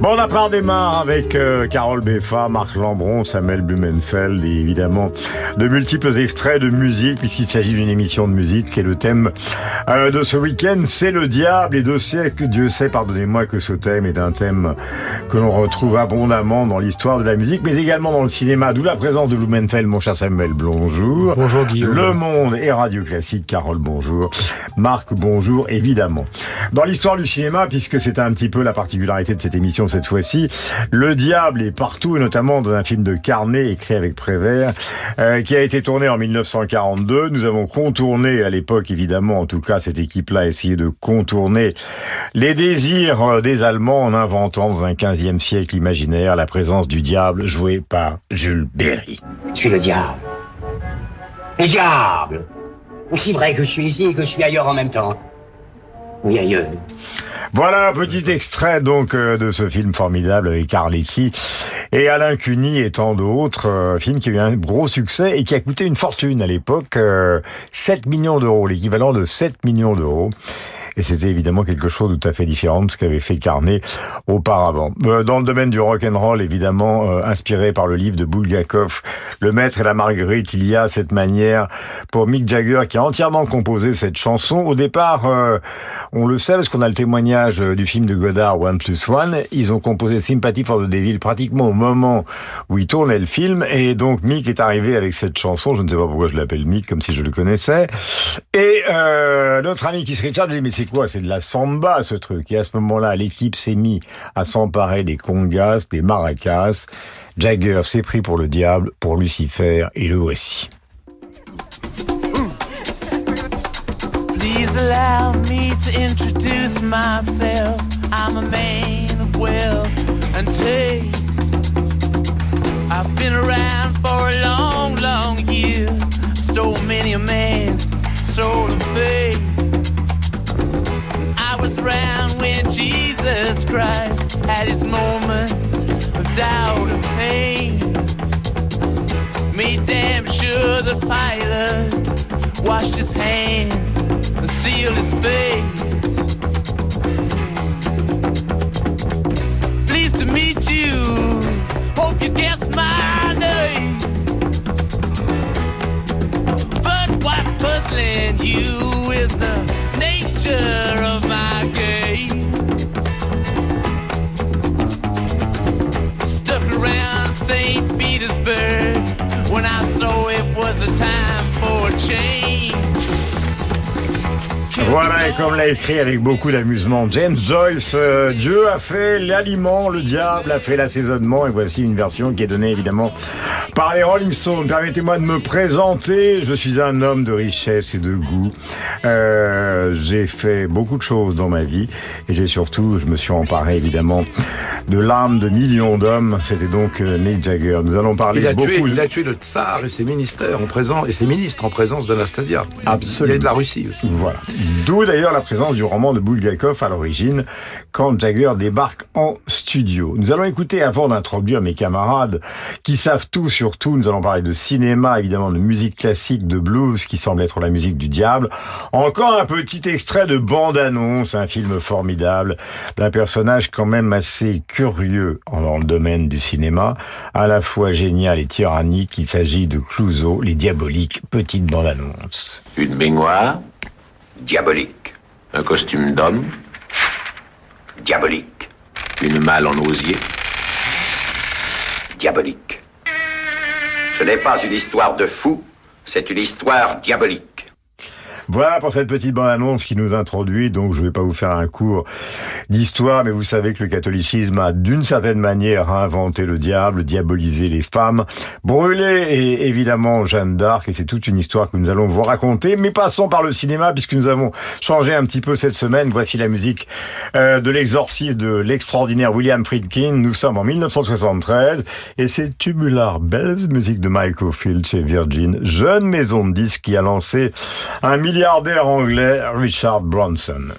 Bon, la part démarre avec euh, Carole Beffa, Marc Lambron, Samuel Blumenfeld et évidemment de multiples extraits de musique puisqu'il s'agit d'une émission de musique qui est le thème euh, de ce week-end. C'est le diable et de que Dieu sait, pardonnez-moi, que ce thème est un thème que l'on retrouve abondamment dans l'histoire de la musique, mais également dans le cinéma. D'où la présence de Blumenfeld, mon cher Samuel, bonjour. Bonjour Guillaume. Le Monde et Radio Classique, Carole, bonjour. Marc, bonjour, évidemment. Dans l'histoire du cinéma, puisque c'est un petit peu la particularité de cette émission cette fois-ci. Le diable est partout, notamment dans un film de Carnet écrit avec Prévert, euh, qui a été tourné en 1942. Nous avons contourné à l'époque, évidemment, en tout cas, cette équipe-là a essayé de contourner les désirs des Allemands en inventant dans un 15e siècle imaginaire la présence du diable joué par Jules Berry. Je suis le diable. Le diable Aussi vrai que je suis ici et que je suis ailleurs en même temps. Voilà un petit extrait donc euh, de ce film formidable avec Carletti et Alain Cuny et tant d'autres. Euh, film qui a eu un gros succès et qui a coûté une fortune à l'époque, 7 euh, millions d'euros, l'équivalent de 7 millions d'euros. Et c'était évidemment quelque chose de tout à fait différent de ce qu'avait fait Carnet auparavant. Euh, dans le domaine du rock and roll, évidemment, euh, inspiré par le livre de Bulgakov, Le Maître et la Marguerite, il y a cette manière pour Mick Jagger qui a entièrement composé cette chanson. Au départ, euh, on le sait parce qu'on a le témoignage du film de Godard One Plus One. Ils ont composé Sympathy for the Devil pratiquement au moment où ils tournaient le film. Et donc Mick est arrivé avec cette chanson. Je ne sais pas pourquoi je l'appelle Mick, comme si je le connaissais. Et euh, notre ami Keith Richard lui dit mais c'est quoi? C'est de la samba ce truc. Et à ce moment-là, l'équipe s'est mise à s'emparer des congas, des maracas. Jagger s'est pris pour le diable, pour Lucifer, et le voici. Please allow me to introduce myself. I'm a man of wealth and taste. I've been around for a long, long year. Stole many a man's soul of faith. I was around when Jesus Christ had his moment of doubt and pain. Me damn sure the pilot washed his hands and sealed his face. Pleased to meet you. Hope you guessed my name. But what's puzzling you is the nature of my game. Stuck around St. Petersburg when I saw it was a time for a change. Voilà, et comme l'a écrit avec beaucoup d'amusement James Joyce, euh, Dieu a fait l'aliment, le diable a fait l'assaisonnement, et voici une version qui est donnée évidemment par les Rolling Stones. Permettez-moi de me présenter, je suis un homme de richesse et de goût. Euh, j'ai fait beaucoup de choses dans ma vie, et j'ai surtout, je me suis emparé évidemment de l'âme de millions d'hommes. C'était donc euh, Mick Jagger. Nous allons parler il a beaucoup. Tué, il a tué le tsar et ses ministères en présence et ses ministres en présence d'Anastasia. Absolument. Et de la Russie aussi. Voilà. D'où d'ailleurs la présence du roman de Bulgakov à l'origine, quand Jagger débarque en studio. Nous allons écouter, avant d'introduire mes camarades qui savent tout sur tout, nous allons parler de cinéma, évidemment de musique classique, de blues, qui semble être la musique du diable. Encore un petit extrait de bande-annonce, un film formidable, d'un personnage quand même assez curieux dans le domaine du cinéma, à la fois génial et tyrannique. Il s'agit de Clouseau, les diaboliques, petite bande-annonce. Une baignoire diabolique. Un costume d'homme, diabolique. Une malle en osier, diabolique. Ce n'est pas une histoire de fou, c'est une histoire diabolique. Voilà pour cette petite bande-annonce qui nous introduit. Donc, je vais pas vous faire un cours d'histoire, mais vous savez que le catholicisme a d'une certaine manière inventé le diable, diabolisé les femmes, brûlé et évidemment Jeanne d'Arc. Et c'est toute une histoire que nous allons vous raconter. Mais passons par le cinéma puisque nous avons changé un petit peu cette semaine. Voici la musique euh, de l'exorcisme de l'extraordinaire William Friedkin. Nous sommes en 1973 et c'est Tubular Bells, musique de Michael Field chez Virgin, jeune maison de disques qui a lancé un milliardaire anglais, Richard Bronson.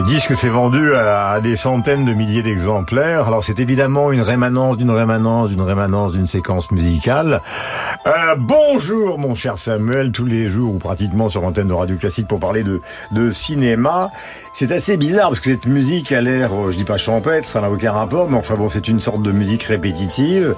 Le disque s'est vendu à, des centaines de milliers d'exemplaires. Alors c'est évidemment une rémanence d'une rémanence d'une rémanence d'une séquence musicale. Euh, bonjour mon cher Samuel, tous les jours ou pratiquement sur l'antenne de Radio Classique pour parler de, de cinéma. C'est assez bizarre parce que cette musique a l'air, euh, je dis pas champêtre, ça n'a aucun rapport, mais enfin bon c'est une sorte de musique répétitive.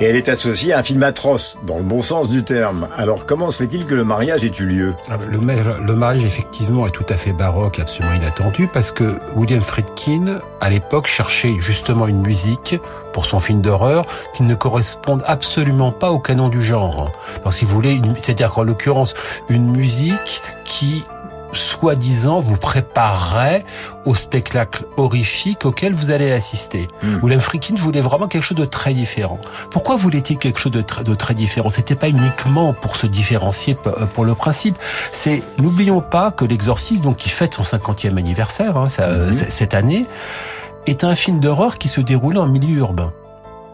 Et elle est associée à un film atroce, dans le bon sens du terme. Alors comment se fait-il que le mariage ait eu lieu? Ah ben, Le, ma- le mariage, effectivement, est tout à fait baroque, absolument inattendu, parce que William Friedkin, à l'époque, cherchait justement une musique pour son film d'horreur qui ne corresponde absolument pas au canon du genre. Donc, si vous voulez, c'est-à-dire qu'en l'occurrence, une musique qui soi-disant vous préparerait au spectacle horrifique auquel vous allez assister. William Friedkin voulait vraiment quelque chose de très différent. Pourquoi voulait-il quelque chose de très, de très différent? C'était pas uniquement pour se différencier euh, pour le principe. C'est n'oublions pas que l'Exorciste, donc qui fête son 50e anniversaire hein, ça, euh, c- cette année, est un film d'horreur qui se déroulait en milieu urbain.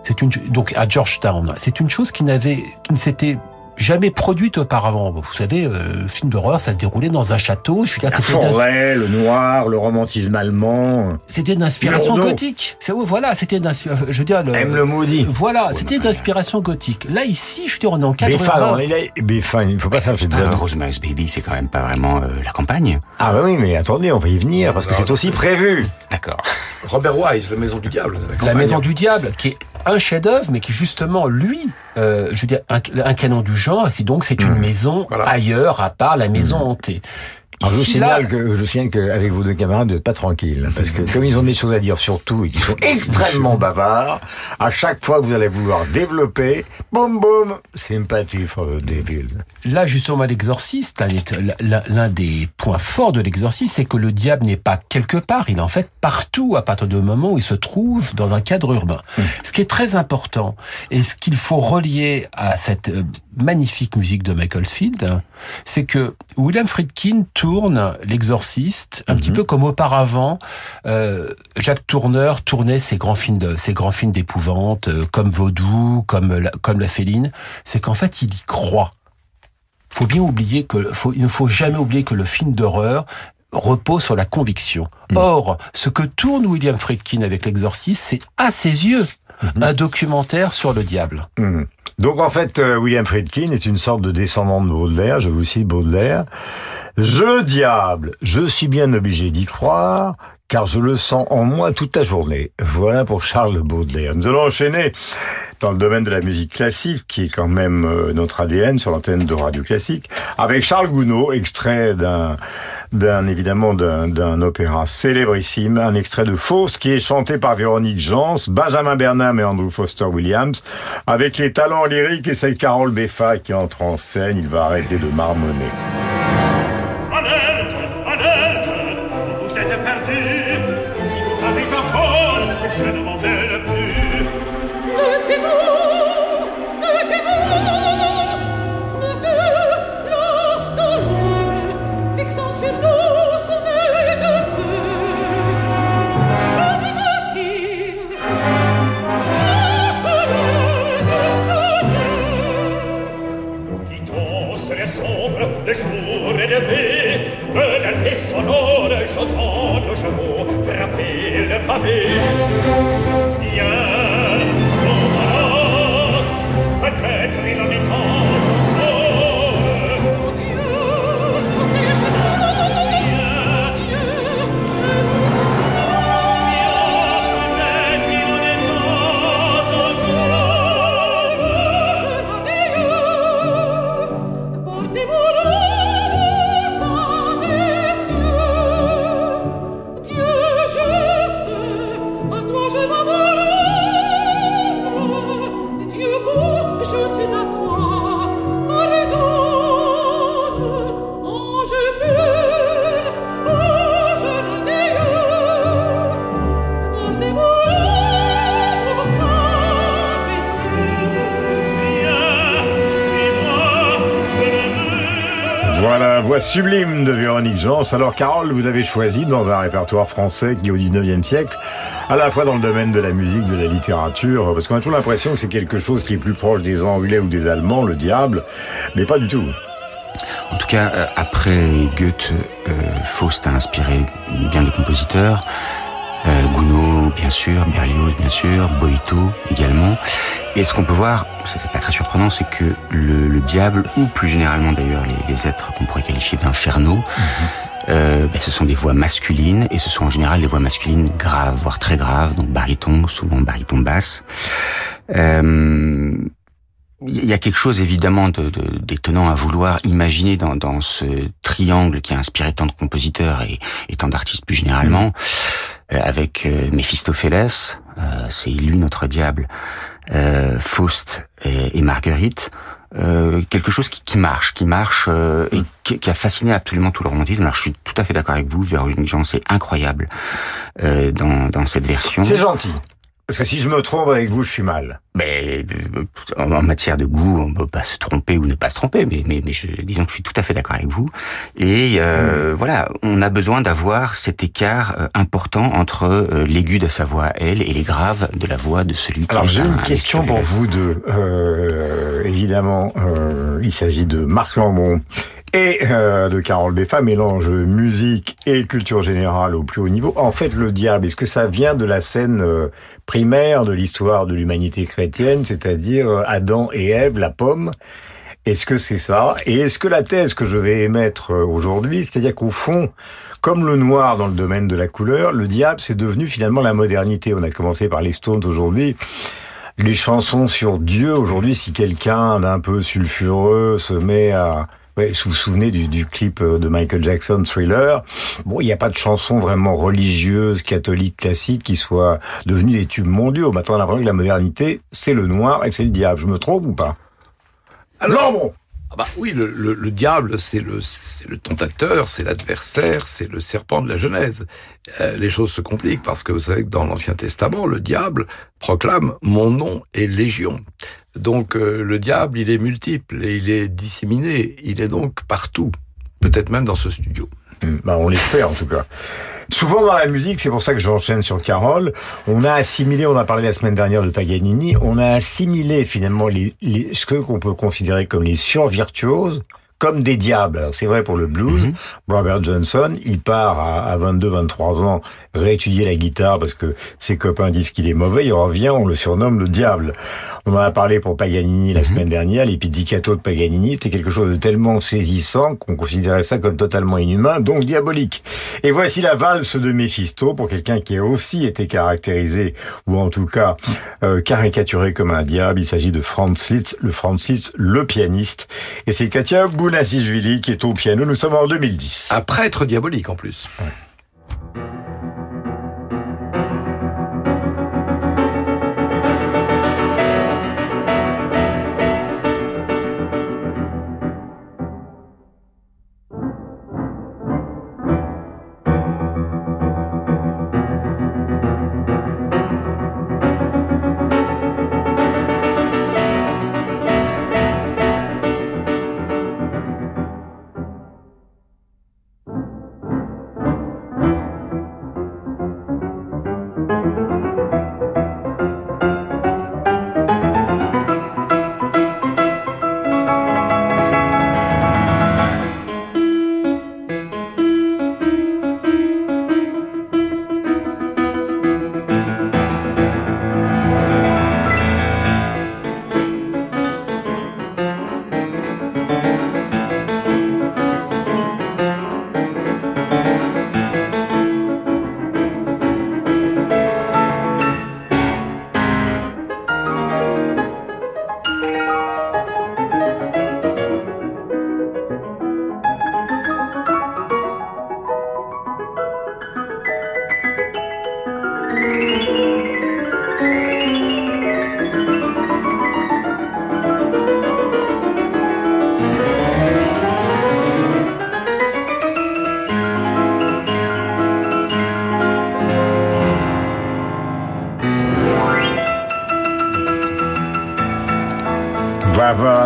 C'est une donc à Georgetown. C'est une chose qui n'avait qui ne s'était jamais produite auparavant. Vous savez, euh, film d'horreur, ça se déroulait dans un château. Je veux dire, La forêt, le noir, le romantisme allemand. c'était d'inspiration gothique. C'est oui, voilà, c'était d'inspiration. Je veux dire, le, Aime le maudit. Voilà, c'était d'inspiration gothique. Là ici, je dire, on est en cadre Béfin, là- Béfin, il ne faut pas faire cette Ah. Rosemary's Baby, c'est quand même pas vraiment euh, la campagne. Ah bah oui, mais attendez, on va y venir, parce que c'est aussi prévu. D'accord. Robert Wise, La Maison du Diable. La. Maison du Diable, qui est un chef-d'œuvre, mais qui justement, lui, euh, je veux dire, un, un canon du genre, et donc c'est une maison Voilà. ailleurs, à part la maison hantée. Alors, je vous Ici, là, signale que, je vous signale qu'avec vos deux camarades, vous n'êtes pas tranquille. Parce que comme ils ont des choses à dire sur tout et qu'ils sont extrêmement bavards, à chaque fois que vous allez vouloir développer, boum boum, sympathie for the devil. Là, justement, l'exorciste, l'un des- points forts de l'exorciste, c'est que le diable n'est pas quelque part, il est en fait partout à partir du moment où il se trouve dans un cadre urbain. Ce qui est très important, et ce qu'il faut relier à cette euh, magnifique musique de Michael Field, hein, c'est que William Friedkin tourne l'exorciste un petit peu comme auparavant euh, Jacques Tourneur tournait ses grands films de ses grands films d'épouvante euh, comme Vaudou, comme la, comme la Féline, c'est qu'en fait il y croit. Faut bien oublier que faut, il ne faut jamais oublier que le film d'horreur repose sur la conviction. Or, ce que tourne William Friedkin avec l'exorciste, c'est à ses yeux un documentaire sur le diable. Donc en fait, euh, William Friedkin est une sorte de descendant de Baudelaire, je vous cite Baudelaire. Je diable, je suis bien obligé d'y croire, car je le sens en moi toute la journée. Voilà pour Charles Baudelaire. Nous allons enchaîner dans le domaine de la musique classique, qui est quand même euh, notre ADN sur l'antenne de Radio Classique, avec Charles Gounod, extrait d'un, évidemment d'un, opéra célébrissime, un extrait de Faust qui est chanté par Véronique Jans, Benjamin Bernam et Andrew Foster Williams, avec les talents lyriques et c'est Carole Beffa qui entre en scène. Il va arrêter de marmonner. Vous êtes perdu. Tardez encore, je ne m'en mêle plus. Frapper sublime de Véronique Jans. Alors, Carole, vous avez choisi dans un répertoire français qui, au 19e siècle, à la fois dans le domaine de la musique, de la littérature, parce qu'on a toujours l'impression que c'est quelque chose qui est plus proche des Anglais ou des Allemands, le diable, mais pas du tout. En tout cas, euh, après Goethe, euh, Faust a inspiré bien des compositeurs. Euh, sûr, Berlioz, bien sûr, Boito également. Et ce qu'on peut voir, c'est pas très surprenant, c'est que le, le, diable, ou plus généralement d'ailleurs les, les, êtres qu'on pourrait qualifier d'infernaux, mm -hmm. euh, ben, ce sont des voix masculines, et ce sont en général des voix masculines graves, voire très graves, donc baryton, souvent baryton basse. Euh, il y a quelque chose évidemment d'étonnant de, à vouloir imaginer dans, dans, ce triangle qui a inspiré tant de compositeurs et, et tant d'artistes plus généralement, mmh. Euh, avec euh, Méphistophélès, euh, c'est lui notre diable, euh, Faust et, Marguerite, euh, quelque chose qui, qui, marche, qui marche et qui, qui, a fasciné absolument tout le romantisme. Alors je suis tout à fait d'accord avec vous, Véronique Jean, c'est incroyable dans, dans cette version. C'est gentil. Parce que si je me trompe avec vous, je suis mal. Mais en matière de goût, on peut pas se tromper ou ne pas se tromper. Mais, mais, mais je, disons que je suis tout à fait d'accord avec vous. Et euh, mmh. voilà, on a besoin d'avoir cet écart euh, important entre euh, l'aigu de sa voix elle et les graves de la voix de celui qui. Alors j'ai une question pour vous deux. Euh, évidemment, il s'agit de Marc Lambron et euh, de Carole Beffa, mélange musique et culture générale au plus haut niveau. En fait, le diable, est-ce que ça vient de la scène euh, primaire de l'histoire de l'humanité chrétienne, c'est-à-dire euh, Adam et Ève, la pomme? Est-ce que c'est ça? Et est-ce que la thèse que je vais émettre aujourd'hui, c'est-à-dire qu'au fond, comme le noir dans le domaine de la couleur, le diable, c'est devenu finalement la modernité. On a commencé par les Stones aujourd'hui les chansons sur Dieu aujourd'hui, si quelqu'un d'un peu sulfureux se met à Ouais, vous vous souvenez du, du, clip de Michael Jackson, Thriller? Bon, il n'y a pas de chanson vraiment religieuse, catholique, classique qui soit devenue des tubes mondiaux. Maintenant, on a l'impression que la modernité, c'est le noir et c'est le diable. Je me trompe ou pas? Alors, bon ah bah oui, le, le, le diable, c'est le, le tentateur, c'est l'adversaire, c'est le serpent de la Genèse. Euh, les choses se compliquent parce que vous savez que dans l'Ancien Testament, le diable proclame « mon nom est légion ». Donc euh, le diable, il est multiple et il est disséminé, il est donc partout, peut-être même dans ce studio. Bah, on l'espère en tout cas. Souvent dans la musique, c'est pour ça que j'enchaîne sur Carole, on a assimilé, on a parlé la semaine dernière de Paganini, on a assimilé finalement les, les, ce qu'on peut considérer comme les survirtuoses comme des diables. C'est vrai pour le blues. Mm -hmm. Robert Johnson, il part à, 22-23 ans réétudier la guitare parce que ses copains disent qu'il est mauvais. Il revient, on le surnomme le diable. On en a parlé pour Paganini la mm -hmm. semaine dernière. Les pizzicato de Paganini, c'était quelque chose de tellement saisissant qu'on considérait ça comme totalement inhumain, donc diabolique. Et voici la valse de Méphisto pour quelqu'un qui a aussi été caractérisé, ou en tout cas euh, caricaturé comme un diable. Il s'agit de Franz Liszt, le Franz Liszt, le pianiste. Et c'est Katia Bounazishvili qui est au piano. Nous sommes en 2010. Un prêtre diabolique en plus. Ouais.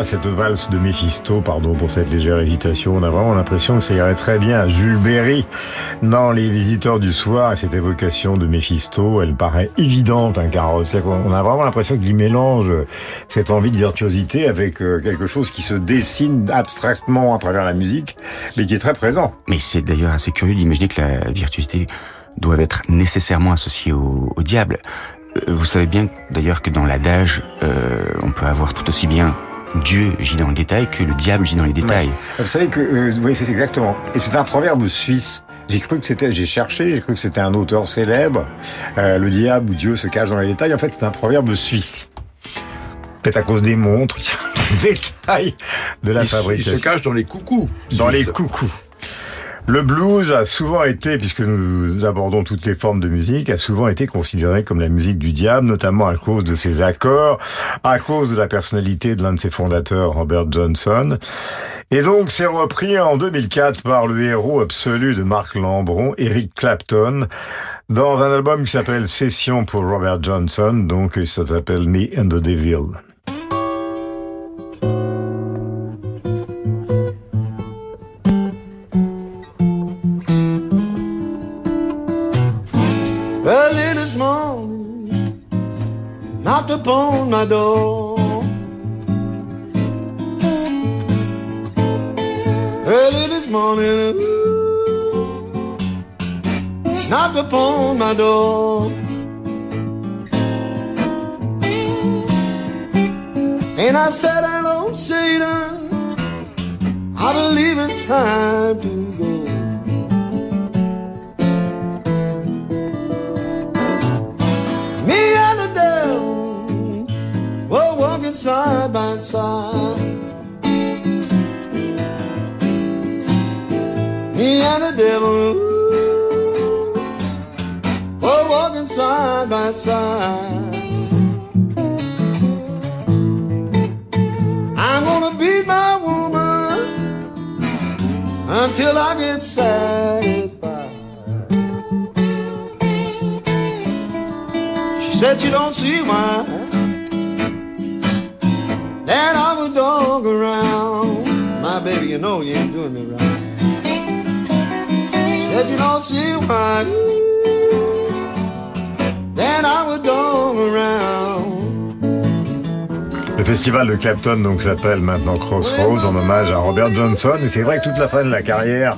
Cette valse de Méphisto, pardon pour cette légère hésitation, on a vraiment l'impression que ça irait très bien à Jules Berry dans Les Visiteurs du Soir, et cette évocation de Méphisto, elle paraît évidente, un carrosse. On a vraiment l'impression qu'il mélange cette envie de virtuosité avec euh, quelque chose qui se dessine abstraitement à travers la musique, mais qui est très présent. Mais c'est d'ailleurs assez curieux d'imaginer que la virtuosité doit être nécessairement associée au, diable. Euh, Vous savez bien d'ailleurs que dans l'adage, euh, on peut avoir tout aussi bien Dieu gît dans le détail que le diable gît dans les détails. Vous savez que, euh, oui, c'est exactement. Et c'est un proverbe suisse. J'ai cru que c'était, j'ai cherché, j'ai cru que c'était un auteur célèbre. Euh, le diable ou Dieu se cache dans les détails. En fait, c'est un proverbe suisse. Peut-être à cause des montres, des détails de la Il se- fabrication. il se cache dans les coucous. Dans les coucous. Le blues a souvent été, puisque nous abordons toutes les formes de musique, a souvent été considéré comme la musique du diable, notamment à cause de ses accords, à cause de la personnalité de l'un de ses fondateurs, Robert Johnson. Et donc, c'est repris en 2004 par le héros absolu de Marc Lambron, Eric Clapton, dans un album qui s'appelle Session pour Robert Johnson, donc ça s'appelle Me and the Devil. Le festival de Clapton donc s'appelle maintenant Crossroads en hommage à Robert Johnson et c'est vrai que toute la fin de la carrière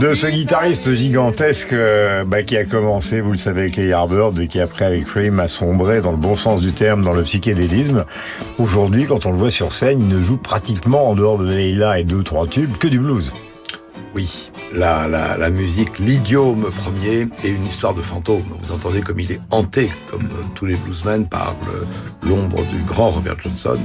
de ce guitariste gigantesque euh, bah, qui a commencé, vous le savez, avec les Yardbirds et qui après avec Cream a sombré dans le bon sens du terme dans le psychédélisme. Aujourd'hui, quand on le voit sur scène, il ne joue pratiquement en dehors de Leila et deux trois tubes que du blues. Oui, la, la, la musique, l'idiome premier et une histoire de fantôme. Vous entendez comme il est hanté, comme euh, tous les bluesmen, par le- l'ombre du grand Robert Johnson.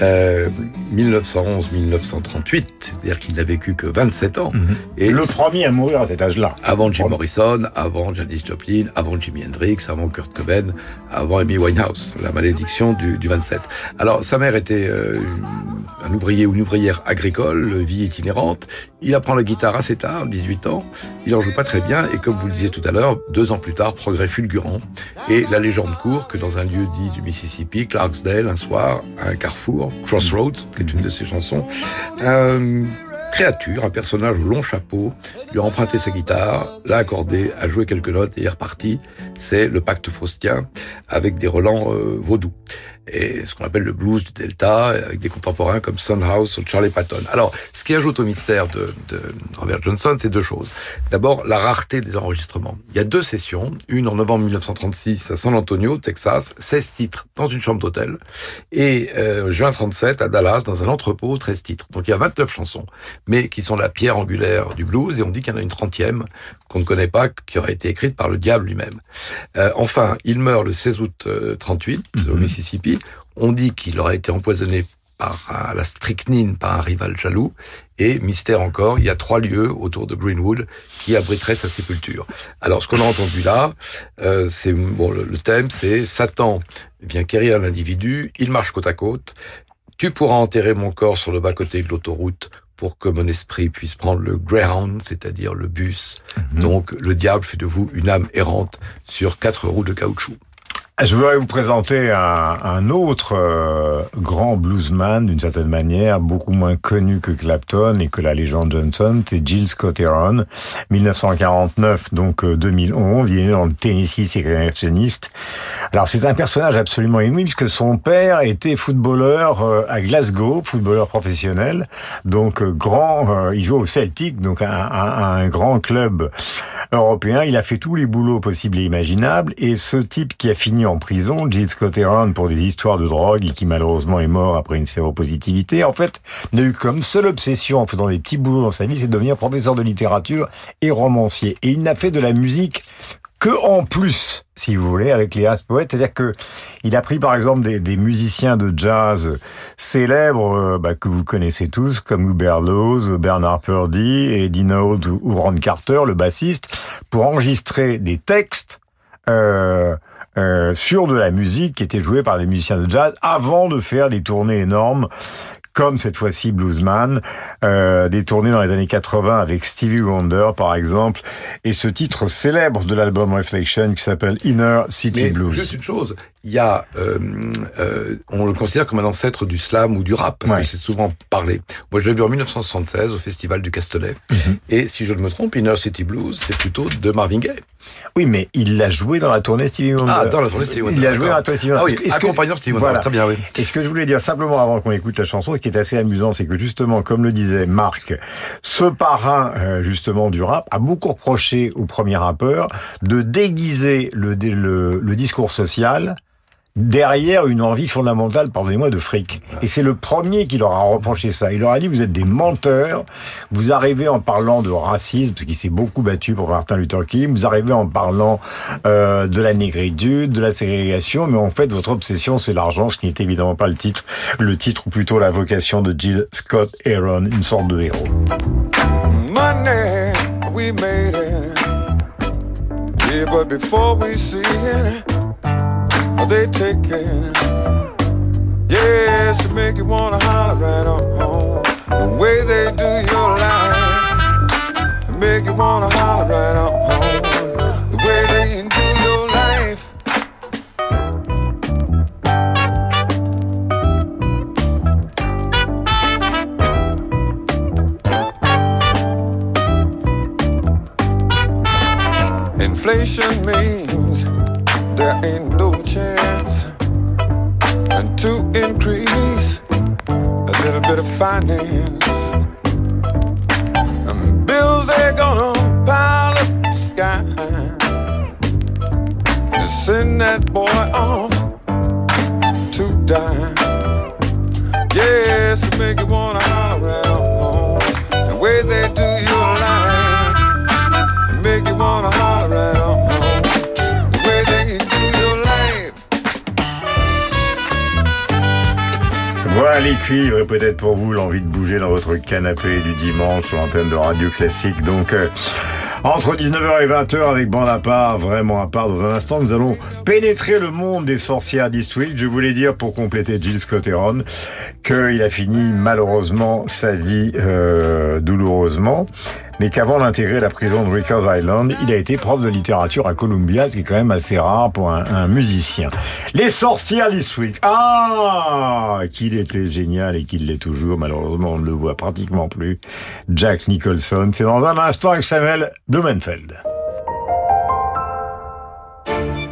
Euh, 1911-1938, c'est-à-dire qu'il n'a vécu que 27 ans. Et le premier à mourir à cet âge-là. Avant Jim Morrison, avant Janis Joplin, avant Jimi Hendrix, avant Kurt Cobain, avant Amy Winehouse, la malédiction du, du 27. Alors, sa mère était euh, un ouvrier ou une ouvrière agricole, vie itinérante. Il apprend la guitare assez tard, 18 ans. Il en joue pas très bien et comme vous le disiez tout à l'heure, deux ans plus tard, progrès fulgurant. Et la légende court que dans un lieu dit du Mississippi, Clarksdale, un soir, à un carrefour, Crossroads, qui est une de ses chansons, un créature, un personnage au long chapeau, lui a emprunté sa guitare, l'a accordé, a joué quelques notes et est reparti. C'est le pacte faustien avec des relents euh, vaudous. Et ce qu'on appelle le blues du Delta, avec des contemporains comme Sunhouse ou Charlie Patton. Alors, ce qui ajoute au mystère de, de Robert Johnson, c'est deux choses. D'abord, la rareté des enregistrements. Il y a deux sessions, une en novembre 1936 à San Antonio, Texas, 16 titres dans une chambre d'hôtel, et euh, juin 37 à Dallas, dans un entrepôt, 13 titres. Donc il y a 29 chansons, mais qui sont la pierre angulaire du blues, et on dit qu'il y en a une trentième qu'on ne connaît pas, qui aurait été écrite par le diable lui-même. Euh, enfin, il meurt le 16 août euh, 38 au Mississippi. On dit qu'il aurait été empoisonné par euh, la strychnine par un rival jaloux. Et mystère encore, il y a trois lieux autour de Greenwood qui abriteraient sa sépulture. Alors, ce qu'on a entendu là, euh, c'est bon, le, le thème, c'est Satan vient quérir un individu, il marche côte à côte. Tu pourras enterrer mon corps sur le bas côté de l'autoroute pour que mon esprit puisse prendre le Greyhound, c'est-à-dire le bus. Donc, le diable fait de vous une âme errante sur quatre roues de caoutchouc. Je voudrais vous présenter un, autre euh, grand bluesman, d'une certaine manière, beaucoup moins connu que Clapton et que la légende Johnson, c'est Jill Scott Heron, 1949, donc euh, 2011, il est né dans le Tennessee, c'est. Alors c'est un personnage absolument inouï, puisque son père était footballeur euh, à Glasgow, footballeur professionnel, donc euh, grand, euh, il joue au Celtic, donc un- un grand club européen, il a fait tous les boulots possibles et imaginables, et ce type qui a fini en prison, Jill Scott Heron, pour des histoires de drogue, et qui malheureusement est mort après une séropositivité, en fait, n'a eu comme seule obsession en faisant des petits boulots dans sa vie, c'est de devenir professeur de littérature et romancier. Et il n'a fait de la musique que en plus, si vous voulez, avec les As Poètes. C'est-à-dire que il a pris par exemple des, des musiciens de jazz célèbres euh, bah, que vous connaissez tous, comme Hubert Laws, Bernard Purdy, Eddie Note ou Ron Carter, le bassiste, pour enregistrer des textes euh, euh, sur de la musique qui était jouée par des musiciens de jazz avant de faire des tournées énormes comme cette fois-ci Bluesman, euh, des tournées dans les années 80 avec Stevie Wonder par exemple, et ce titre célèbre de l'album Reflection qui s'appelle Inner City Mais Blues. juste une chose, il y a, euh, euh, on le considère comme un ancêtre du slam ou du rap parce Ouais. que c'est souvent parlé. Moi, je l'ai vu en 1976 au Festival du Castellet. Mhm. Et si je ne me trompe, Inner City Blues, c'est plutôt de Marvin Gaye. Oui, mais il l'a joué dans la tournée Stevie Wonder. Ah, dans la tournée Stevie Wonder, Il l'a joué dans la tournée Stevie Wonder. Ah oui, accompagnant Stevie Wonder, Voilà. très bien, oui. Et ce que je voulais dire simplement avant qu'on écoute la chanson, ce qui est assez amusant, c'est que justement, comme le disait Marc, ce parrain euh, justement du rap a beaucoup reproché au premier rappeur de déguiser le, dé- le, le discours social derrière une envie fondamentale, pardonnez-moi, de fric. Et c'est le premier qui leur a reproché ça. Il leur a dit, vous êtes des menteurs, vous arrivez en parlant de racisme, parce qu'il s'est beaucoup battu pour Martin Luther King, vous arrivez en parlant euh, de la négritude, de la ségrégation, mais en fait, votre obsession, c'est l'argent, ce qui n'est évidemment pas le titre, le titre ou plutôt la vocation de Jill Scott Heron, une sorte de héros. Money, we made it. But before we see it, they take it. Yes, to make you wanna holler right on home. The way they do your life, make you wanna holler right on home. The way they do your life. Inflation means there ain't no increase a little bit of finance. And bills they're gonna pile up the sky to send that boy off to die. Yes, make you wanna holler Les cuivres et peut-être pour vous l'envie de bouger dans votre canapé du dimanche sur l'antenne de Radio Classique. Donc euh, entre 19h et 20h avec bande à part, vraiment à part, dans un instant nous allons pénétrer le monde des sorcières d'Eastwick. Je voulais dire pour compléter Jill Scott Heron qu'il a fini malheureusement sa vie euh, douloureusement, mais qu'avant d'intégrer la prison de Rikers Island, il a été prof de littérature à Columbia, ce qui est quand même assez rare pour un, musicien. Les sorcières d'Eastwick. Ah, qu'il était génial et qu'il l'est toujours. Malheureusement, on ne le voit pratiquement plus. Jack Nicholson. C'est dans un instant avec Samuel Blumenfeld.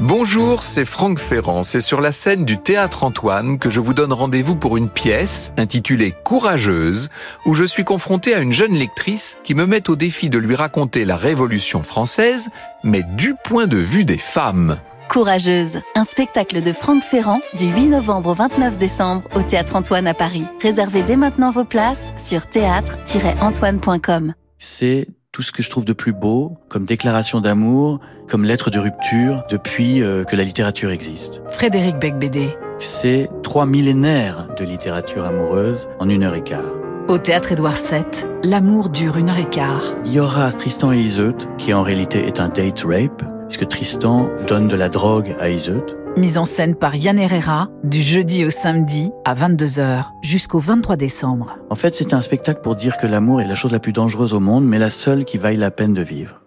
Bonjour, c'est Franck Ferrand. C'est sur la scène du Théâtre Antoine que je vous donne rendez-vous pour une pièce intitulée Courageuse, où je suis confronté à une jeune lectrice qui me met au défi de lui raconter la Révolution française, mais du point de vue des femmes. Courageuse, un spectacle de Franck Ferrand du 8 novembre au 29 décembre au Théâtre Antoine à Paris. Réservez dès maintenant vos places sur théâtre-antoine.com. C'est tout ce que je trouve de plus beau comme déclaration d'amour, comme lettre de rupture depuis euh, que la littérature existe. Frédéric Becbédé. C'est trois millénaires de littérature amoureuse en une heure et quart. Au théâtre Édouard VII, l'amour dure une heure et quart. Il y aura Tristan et Iseut, qui en réalité est un date rape, puisque Tristan donne de la drogue à Iseut. Mise en scène par Yann Herrera, du jeudi au samedi à 22h jusqu'au 23 décembre. En fait, c'est un spectacle pour dire que l'amour est la chose la plus dangereuse au monde, mais la seule qui vaille la peine de vivre.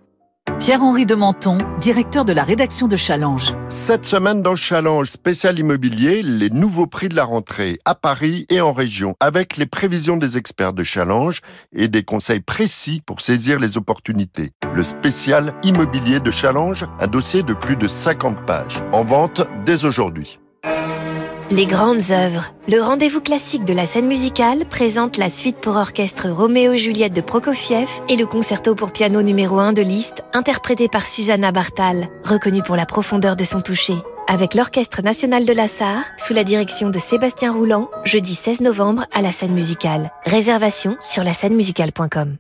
Pierre-Henri de Menton, directeur de la rédaction de Challenge. Cette semaine dans Challenge spécial immobilier, les nouveaux prix de la rentrée à Paris et en région, avec les prévisions des experts de Challenge et des conseils précis pour saisir les opportunités. Le spécial immobilier de Challenge, un dossier de plus de 50 pages, en vente dès aujourd'hui. Les grandes œuvres. Le rendez-vous classique de la scène musicale présente la suite pour orchestre Roméo et Juliette de Prokofiev et le concerto pour piano numéro 1 de Liszt, interprété par Susanna Bartal, reconnue pour la profondeur de son toucher. Avec l'Orchestre national de la Sarre, sous la direction de Sébastien Rouland, jeudi 16 novembre à la scène musicale. Réservation sur la scène musicale.com.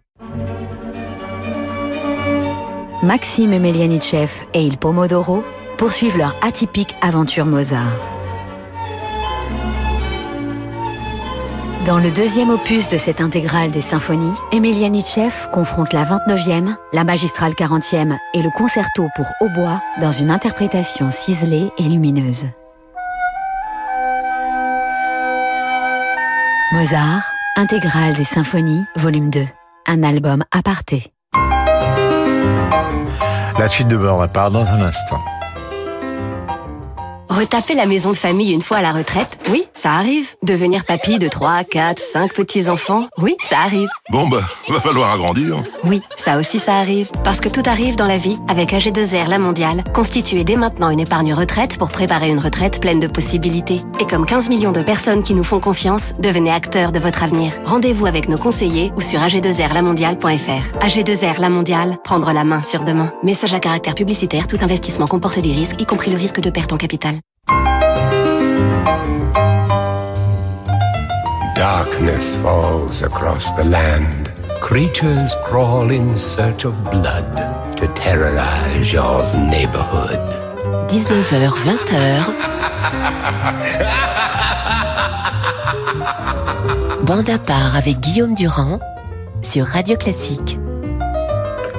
Maxime Emelianichev et Il Pomodoro poursuivent leur atypique aventure Mozart. Dans le deuxième opus de cette intégrale des symphonies, Emelianichev confronte la 29e, la magistrale 40e et le concerto pour hautbois dans une interprétation ciselée et lumineuse. Mozart, intégrale des symphonies, volume 2. Un album aparté. La suite de Bonaparte dans un instant. Retaper la maison de famille une fois à la retraite, oui, ça arrive. Devenir papy de 3, 4, 5 petits-enfants, oui, ça arrive. Bon bah, va falloir agrandir. Oui, ça aussi ça arrive. Parce que tout arrive dans la vie avec AG2R La Mondiale. Constituez dès maintenant une épargne retraite pour préparer une retraite pleine de possibilités. Et comme 15 millions de personnes qui nous font confiance, devenez acteurs de votre avenir. Rendez-vous avec nos conseillers ou sur ag2rlamondiale.fr. AG2R La Mondiale, prendre la main sur demain. Message à caractère publicitaire, tout investissement comporte des risques, y compris le risque de perte en capital. Darkness falls across the land. Creatures crawl in search of blood to terrorize your neighborhood. 19h, 20h. Bande à part avec Guillaume Durand sur Radio Classique.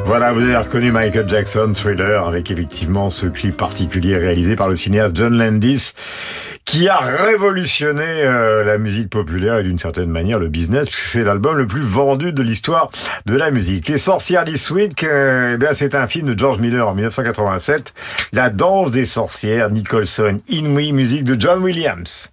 Voilà, vous avez reconnu Michael Jackson, Thriller, avec effectivement ce clip particulier réalisé par le cinéaste John Landis, qui a révolutionné euh, la musique populaire et d'une certaine manière le business, puisque c'est l'album le plus vendu de l'histoire de la musique. Les sorcières this week, euh, eh c'est un film de George Miller en 1987, La danse des sorcières, Nicholson, Inouï, musique de John Williams.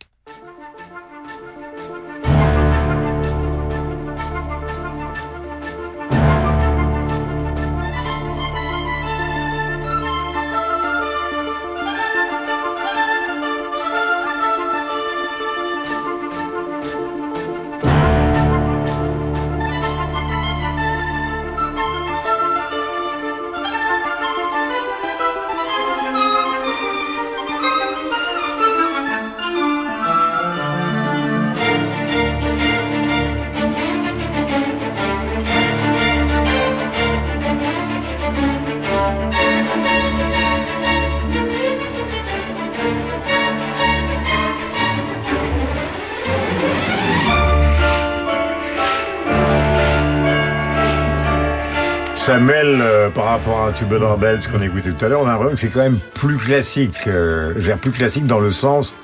Par rapport à Tubular Bells qu'on écoutait tout à l'heure, on a l'impression que c'est quand même plus classique, euh, je veux dire plus classique dans le sens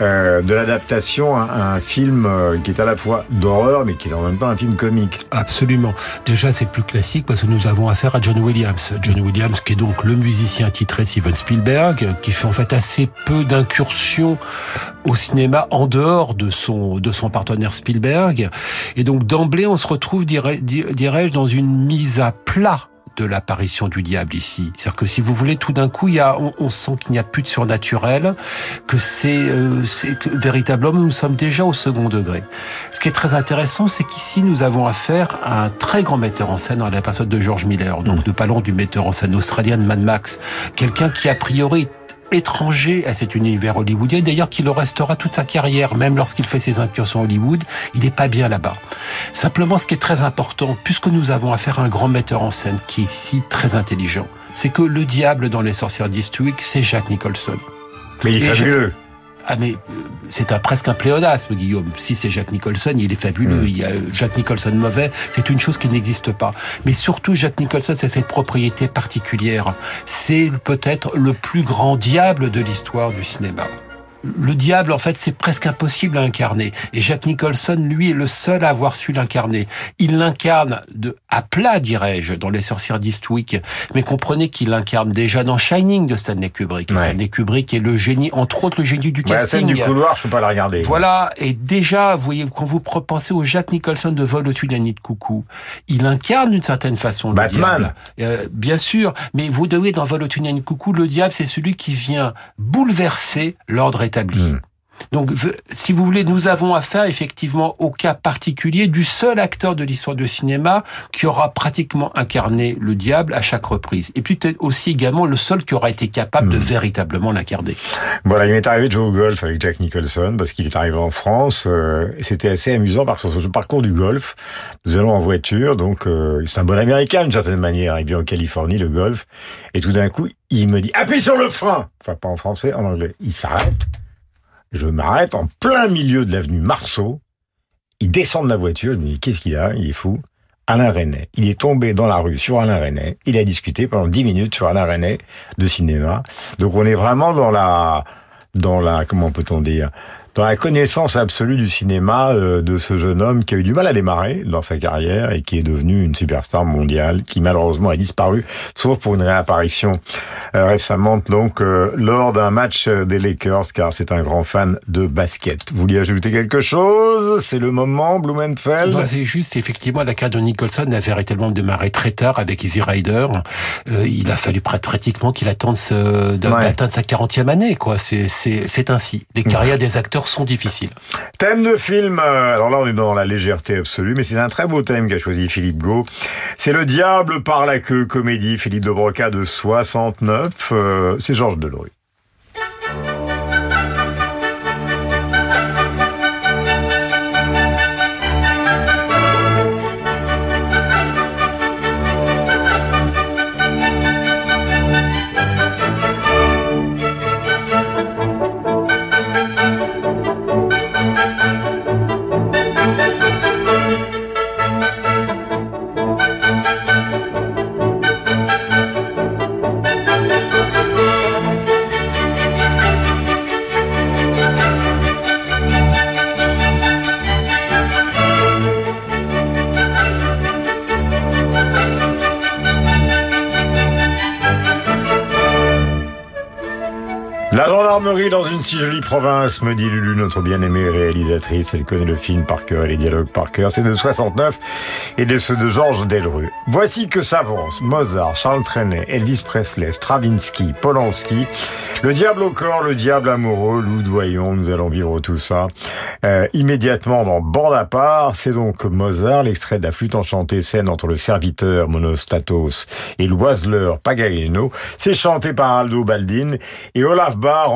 euh, de l'adaptation à, un film euh, qui est à la fois d'horreur mais qui est en même temps un film comique. Absolument. Déjà, c'est plus classique parce que nous avons affaire à John Williams. John Williams, qui est donc le musicien titré Steven Spielberg, qui fait en fait assez peu d'incursions au cinéma en dehors de son de son partenaire Spielberg. Et donc d'emblée, on se retrouve, dirais- dirais-je, dans une mise à plat de l'apparition du diable ici. C'est-à-dire que si vous voulez, tout d'un coup, il y a, on, on sent qu'il n'y a plus de surnaturel, que c'est, euh, véritablement nous sommes déjà au second degré. Ce qui est très intéressant, c'est qu'ici nous avons affaire à un très grand metteur en scène dans la personne de George Miller. Donc nous parlons du metteur en scène australien de Mad Max, quelqu'un qui a priori étranger à cet univers hollywoodien, d'ailleurs qui le restera toute sa carrière, même lorsqu'il fait ses incursions à Hollywood, il n'est pas bien là-bas. Simplement, ce qui est très important, puisque nous avons affaire à un grand metteur en scène qui est ici très intelligent, c'est que le diable dans Les Sorcières d'Eastwick, c'est Jack Nicholson. Mais il est fabuleux. Ah mais euh, c'est un, presque un pléonasme, Guillaume. Si c'est Jack Nicholson, il est fabuleux. Il y a euh, Jack Nicholson mauvais, c'est une chose qui n'existe pas. Mais surtout, Jack Nicholson, c'est cette propriété particulière. C'est peut-être le plus grand diable de l'histoire du cinéma. Le diable, en fait, c'est presque impossible à incarner. Et Jack Nicholson, lui, est le seul à avoir su l'incarner. Il l'incarne de à plat, dirais-je, dans Les Sorcières d'Eastwick. Mais comprenez qu'il l'incarne déjà dans Shining de Stanley Kubrick. Ouais. Stanley Kubrick est le génie, entre autres, le génie du Ouais, la scène casting. du couloir, je peux pas la regarder. Voilà, et déjà, vous voyez, quand vous pensez au Jack Nicholson de Vol au-dessus de la nid de coucou, il incarne d'une certaine façon le Batman. diable. Euh, bien sûr, mais vous devez dans Vol au-dessus de la nid de coucou, le diable, c'est celui qui vient bouleverser l'ordre établi. Hmm. Donc, si vous voulez, nous avons affaire effectivement au cas particulier du seul acteur de l'histoire du cinéma qui aura pratiquement incarné le diable à chaque reprise. Et puis peut-être aussi également le seul qui aura été capable Hmm. de véritablement l'incarner. Voilà, il m'est arrivé de jouer au golf avec Jack Nicholson parce qu'il est arrivé en France. euh, C'était assez amusant parce que sur ce parcours du golf, nous allons en voiture, donc euh, c'est un bon américain d'une certaine manière. Il vient en Californie, le golf, et tout d'un coup, il me dit appuie sur le frein. Enfin, pas en français, en anglais. Il s'arrête. Je m'arrête en plein milieu de l'avenue Marceau. Il descend de la voiture. Je me dis qu'est-ce qu'il a? Il est fou. Alain Resnais. Il est tombé dans la rue sur Alain Resnais. Il a discuté pendant 10 minutes sur Alain Resnais de cinéma. Donc on est vraiment dans la, dans la, comment peut-on dire, dans la connaissance absolue du cinéma euh, de ce jeune homme qui a eu du mal à démarrer dans sa carrière et qui est devenu une superstar mondiale, qui malheureusement a disparu, sauf pour une réapparition euh, récemment, donc euh, lors d'un match des Lakers, car c'est un grand fan de basket. Vous vouliez ajouter quelque chose? C'est le moment, Blumenfeld? Non, c'est juste, effectivement, la carrière de Nicholson a véritablement démarré très tard avec Easy Rider. Euh, il a fallu pr- pratiquement qu'il attende ce, de- Ouais. d'atteindre sa 40e année, quoi. C'est, ainsi. Les carrières des acteurs sont difficiles. Thème de film, euh, alors là on est dans la légèreté absolue, mais c'est un très beau thème qu'a choisi Philippe Gau. C'est Le Diable par la queue, comédie Philippe de Broca de 69, euh, c'est Georges Delerue. Gendarmerie dans une si jolie province, me dit Lulu, notre bien-aimée réalisatrice. Elle connaît le film par cœur et les dialogues par cœur. C'est de 69 et de ceux de Georges Delrue. Voici que s'avancent Mozart, Charles Trenet, Elvis Presley, Stravinsky, Polanski. Le diable au corps, le diable amoureux, Loudoyon, nous allons vivre tout ça. Euh, immédiatement dans Bande à part, c'est donc Mozart, l'extrait de la flûte enchantée, scène entre le serviteur Monostatos et l'oiseleur Paganino. C'est chanté par Aldo Baldin et Olaf Barr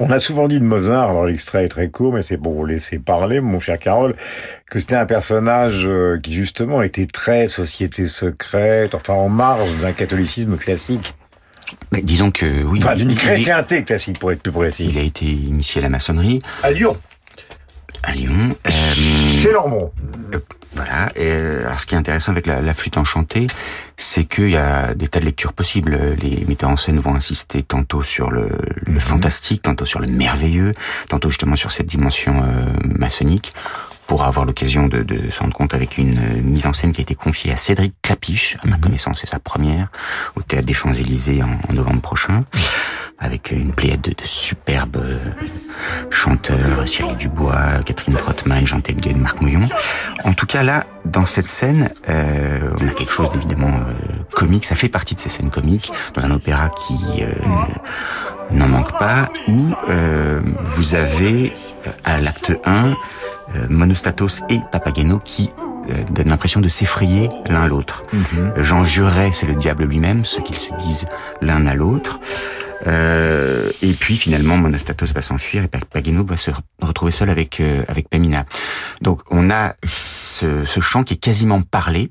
On a souvent dit de Mozart, alors l'extrait est très court, mais c'est pour vous laisser parler, mon cher Carole, que c'était un personnage euh, qui justement était très société secrète, enfin en marge d'un catholicisme classique. Mais disons que oui. Enfin, d'une chrétienté classique, pour être plus précis. Il a été initié à la maçonnerie. À Lyon. À Lyon. euh, Chez Lambron. Voilà. Et, euh, alors, ce qui est intéressant avec la, la flûte enchantée, c'est qu'il y a des tas de lectures possibles. Les metteurs en scène vont insister tantôt sur le, le fantastique, tantôt sur le merveilleux, tantôt justement sur cette dimension euh, maçonnique pour avoir l'occasion de, de se rendre compte avec une euh, mise en scène qui a été confiée à Cédric Clapiche, à ma connaissance c'est sa première, au Théâtre des Champs-Élysées en, en novembre prochain, avec une pléiade de, de superbes euh, chanteurs, Cyril Dubois, Catherine Trottmann, Jean Telgen, Marc Mouillon. En tout cas là, dans cette scène, euh, on a quelque chose d'évidemment euh, comique, ça fait partie de ces scènes comiques, dans un opéra qui... euh, n'en manque pas, où euh, vous avez euh, à l'acte 1 euh, Monostatos et Papageno qui donnent l'impression de s'effrayer l'un l'autre. Jean Juret, c'est le diable lui-même, ce qu'ils se disent l'un à l'autre. Euh, et puis finalement, Monastatos va s'enfuir et Pagino va se retrouver seul avec euh, avec Pamina. Donc on a ce, ce chant qui est quasiment parlé,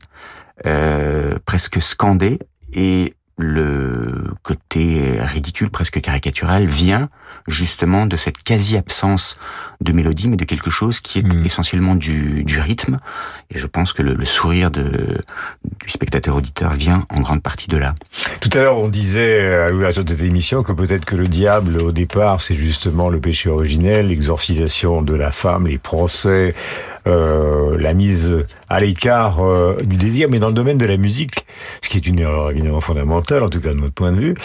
euh, presque scandé, et le côté ridicule, presque caricatural, vient justement de cette quasi-absence de mélodie, mais de quelque chose qui est essentiellement du, du rythme. Et je pense que le, le sourire de, du spectateur-auditeur vient en grande partie de là. Tout à l'heure, on disait à l'ouverture de cette émission que peut-être que le diable, au départ, c'est justement le péché originel, l'exorcisation de la femme, les procès, euh, la mise à l'écart euh, du désir, mais dans le domaine de la musique, ce qui est une erreur évidemment fondamentale, en tout cas de notre point de vue.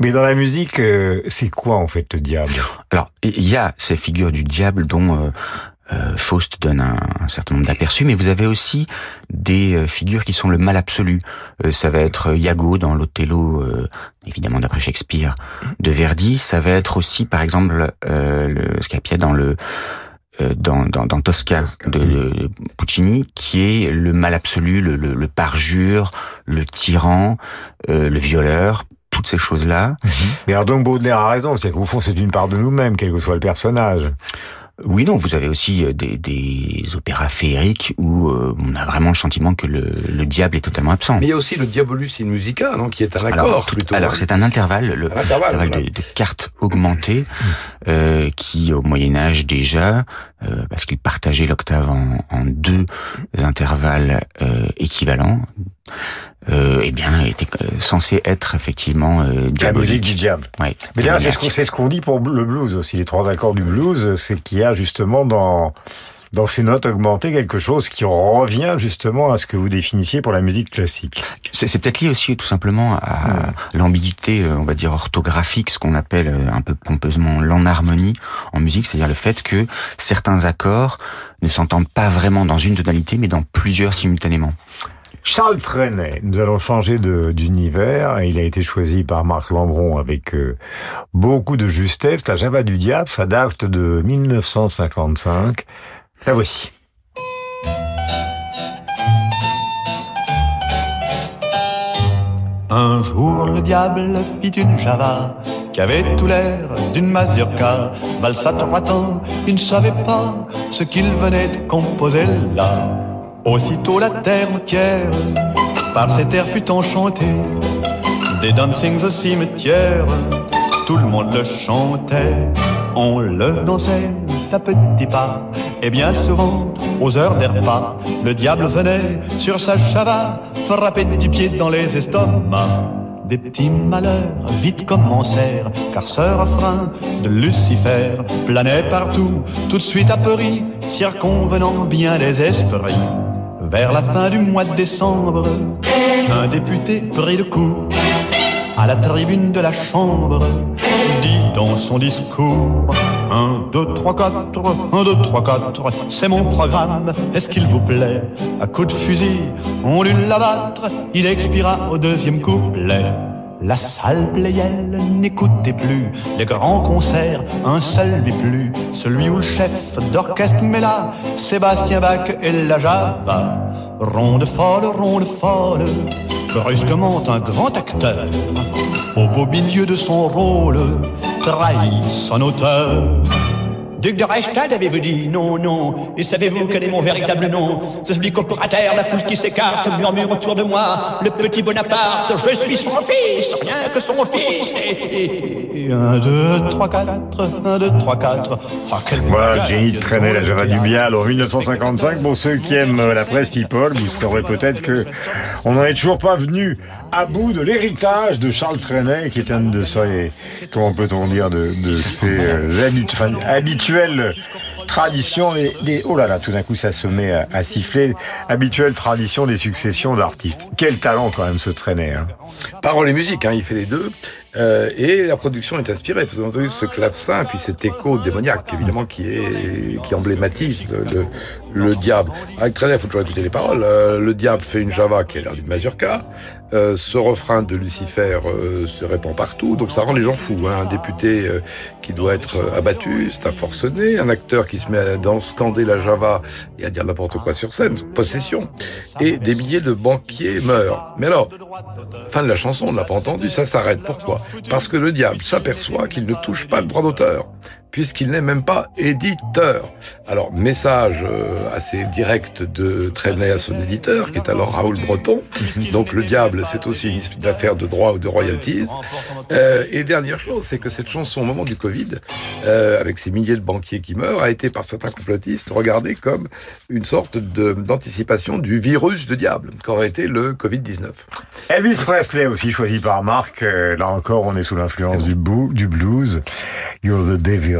Mais dans la musique, euh, c'est quoi en fait le diable? Alors, il y a ces figures du diable dont euh, euh, Faust donne un, certain nombre d'aperçus, mais vous avez aussi des euh, figures qui sont le mal absolu. Euh, ça va être Iago dans l'Othello, évidemment d'après Shakespeare, de Verdi. Ça va être aussi, par exemple, le Scapia dans le dans, dans, Tosca de, Puccini, qui est le mal absolu, le, le, parjure, le tyran, le violeur, toutes ces choses-là. Mais alors donc Baudelaire a raison, c'est qu'au fond c'est une part de nous-mêmes, quel que soit le personnage. Oui, non, vous avez aussi euh, des, des opéras féeriques où euh, on a vraiment le sentiment que le, le diable est totalement absent. Mais il y a aussi le Diabolus in musica, non, qui est un accord alors, tout- plutôt. alors, c'est un intervalle, le Un intervalle, intervalle voilà. de, de cartes augmentées, euh, qui au Moyen Âge déjà, euh, parce qu'il partageait l'octave en, en deux intervalles euh, équivalents, euh, eh bien, était euh, censé être effectivement euh, La diabolique. musique du diable. Ouais, Mais là, c'est ce qu'on ce dit pour le blues aussi. Les trois accords du blues, c'est qu'il y a justement dans dans ces notes augmentées quelque chose qui revient justement à ce que vous définissiez pour la musique classique. C'est peut-être lié aussi tout simplement à l'ambiguïté, euh, on va dire orthographique, ce qu'on appelle euh, un peu pompeusement l'enharmonie en musique, c'est-à-dire le fait que certains accords ne s'entendent pas vraiment dans une tonalité, mais dans plusieurs simultanément. Charles Trenet, nous allons changer d'univers. Il a été choisi par Marc Lambron avec euh, beaucoup de justesse. La Java du diable, ça date de 1955. La voici. Un jour, le diable fit une java qui avait tout l'air d'une mazurka. Valsa trois il ne savait pas ce qu'il venait de composer là. Aussitôt la terre entière par cet air fut enchantée. Des dancings au cimetière, tout le monde le chantait. On le dansait à petits pas, et bien souvent, aux heures des repas, le diable venait sur sa chava frapper du pied dans les estomacs. Des petits malheurs vite commencèrent, car ce refrain de Lucifer planait partout, tout de suite apeuri, circonvenant bien les esprits. Vers la fin du mois de décembre, un député pris de coup à la tribune de la chambre, dit dans son discours 1, 2, 3, 4, 1, 2, 3, 4, c'est mon programme, est-ce qu'il vous plaît? À coup de fusil, on l'eut l'abattre, il expira au deuxième couplet. La salle Playel n'écoutait plus les grands concerts, un seul lui plut, celui où le chef d'orchestre met là Sébastien Bach et la Java. Ronde folle, ronde folle, brusquement un grand acteur, au beau milieu de son rôle, trahit son auteur. Duc de Reichstad, avez-vous dit Non, non? Et savez-vous quel est mon véritable nom? C'est celui qu'au terre, la foule qui s'écarte, murmure autour de moi, le petit Bonaparte, je suis son fils, rien que son fils. Et, et- 1, 2, 3, 4, 1, 2, 3, 4. Ah, quel Voilà, Jenny Trenet, la Java du Bial en 1955. Pour ceux qui aiment euh, la presse people, vous saurez peut-être que on n'en est toujours pas venu à bout de l'héritage de Charles Trenet, qui est un de ses, comment peut-on dire, de, de ses euh, habitu- enfin, habituelles traditions, des, des- oh là là, tout d'un coup ça se met à, siffler, habituelle tradition des successions d'artistes. Quel talent quand même ce Trenet. Hein. Parole et musique, hein, il fait les deux. Euh, et la production est inspirée, parce entendu ce clavecin, puis cet écho démoniaque, évidemment, qui est qui emblématise le, le, le diable. Avec très il faut toujours écouter les paroles. Euh, le diable fait une java qui a l'air d'une mazurka. Euh, ce refrain de Lucifer euh, se répand partout, donc ça rend les gens fous. Hein. Un député euh, qui doit être euh, abattu, c'est un forcené. Un acteur qui se met à dans scander la java et à dire n'importe quoi sur scène, possession. Et des milliers de banquiers meurent. Mais alors, fin de la chanson, on l'a pas entendu, ça s'arrête. Pourquoi? Parce que le diable s'aperçoit qu'il ne touche pas le droit d'auteur puisqu'il n'est même pas éditeur. Alors, message euh, assez direct de Trenet à son éditeur, qui est alors Raoul Breton. Donc, le diable, c'est aussi une affaire de droit ou de royalties. Euh, et dernière chose, c'est que cette chanson, au moment du Covid, euh, avec ces milliers de banquiers qui meurent, a été par certains complotistes regardée comme une sorte d'anticipation du virus de diable, qu'aurait été le Covid-19. Elvis Presley aussi choisi par Marc. Là encore, on est sous l'influence du, du blues. You're the devil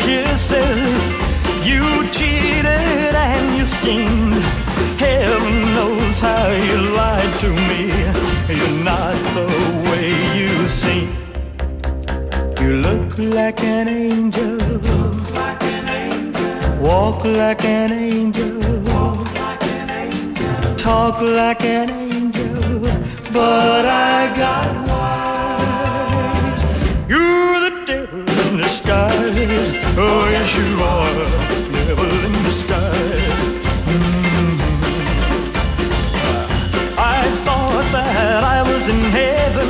Kisses. You cheated and you schemed. Heaven knows how you lied to me. You're not the way you seem. You look like an angel. Walk like an angel. Talk like an angel. But I got wise. Oh, yes, you are. Devil in. Mhm. I thought that I was in heaven.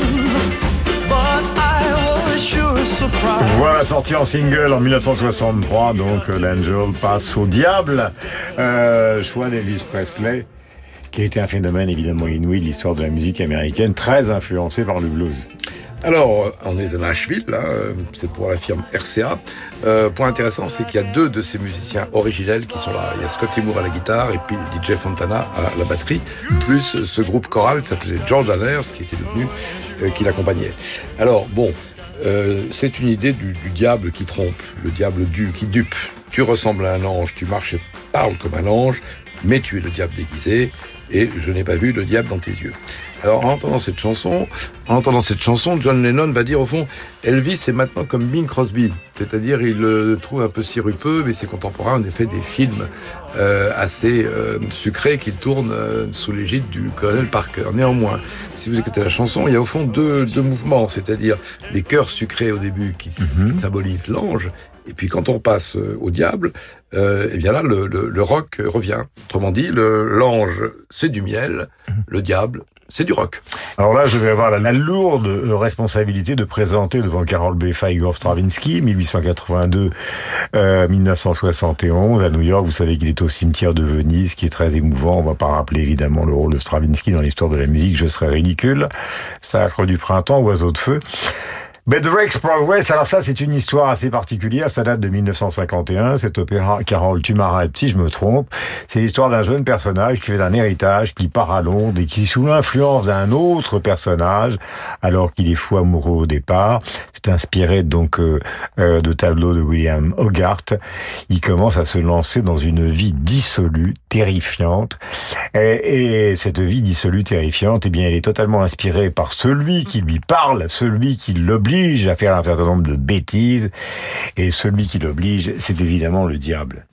Voilà, sorti en single en 1963, donc euh, l'Angel passe au diable. Euh, choix d'Elvis Presley, qui a été un phénomène évidemment inouï de l'histoire de la musique américaine, très influencé par le blues. Alors, on est à Nashville, euh, c'est pour la firme RCA. Euh, point intéressant, c'est qu'il y a deux de ces musiciens originels qui sont là. Il y a Scotty Moore à la guitare et puis DJ Fontana à la batterie, plus ce groupe choral qui s'appelait George Anners, qui était devenu, euh, qui l'accompagnait. Alors, bon, euh, c'est une idée du, du diable qui trompe, le diable du, qui dupe. Tu ressembles à un ange, tu marches et parles comme un ange, mais tu es le diable déguisé, et je n'ai pas vu le diable dans tes yeux. Alors, en entendant cette chanson, en entendant cette chanson, John Lennon va dire au fond, Elvis est maintenant comme Bing Crosby, c'est-à-dire il le trouve un peu sirupeux, mais ses contemporains ont fait des films euh, assez euh, sucrés qu'il tourne euh, sous l'égide du colonel Parker. Néanmoins, si vous écoutez la chanson, il y a au fond deux, deux mouvements, c'est-à-dire les chœurs sucrés au début qui, qui symbolisent l'ange, et puis quand on passe euh, au diable, euh, eh bien là, le, le, le rock revient. Autrement dit, l'ange, c'est du miel, le diable, c'est du rock. Alors là, je vais avoir la, la lourde euh, responsabilité de présenter devant Carol Beffa Igor Stravinsky, 1882, euh, 1971 à New York. Vous savez qu'il est au cimetière de Venise, qui est très émouvant. On va pas rappeler évidemment le rôle de Stravinsky dans l'histoire de la musique. Je serais ridicule. Sacre du printemps, oiseau de feu. But the Progress, alors ça c'est une histoire assez particulière, ça date de 1951, cet opéra Carole tu m'arrêtes si je me trompe, c'est l'histoire d'un jeune personnage qui fait un héritage, qui part à Londres et qui sous l'influence d'un autre personnage, alors qu'il est fou amoureux au départ, c'est inspiré donc euh, euh, de tableaux de William Hogarth, il commence à se lancer dans une vie dissolue, terrifiante, et, et cette vie dissolue, terrifiante, eh bien elle est totalement inspirée par celui qui lui parle, celui qui l'oblige à faire un certain nombre de bêtises, et celui qui l'oblige, c'est évidemment le diable.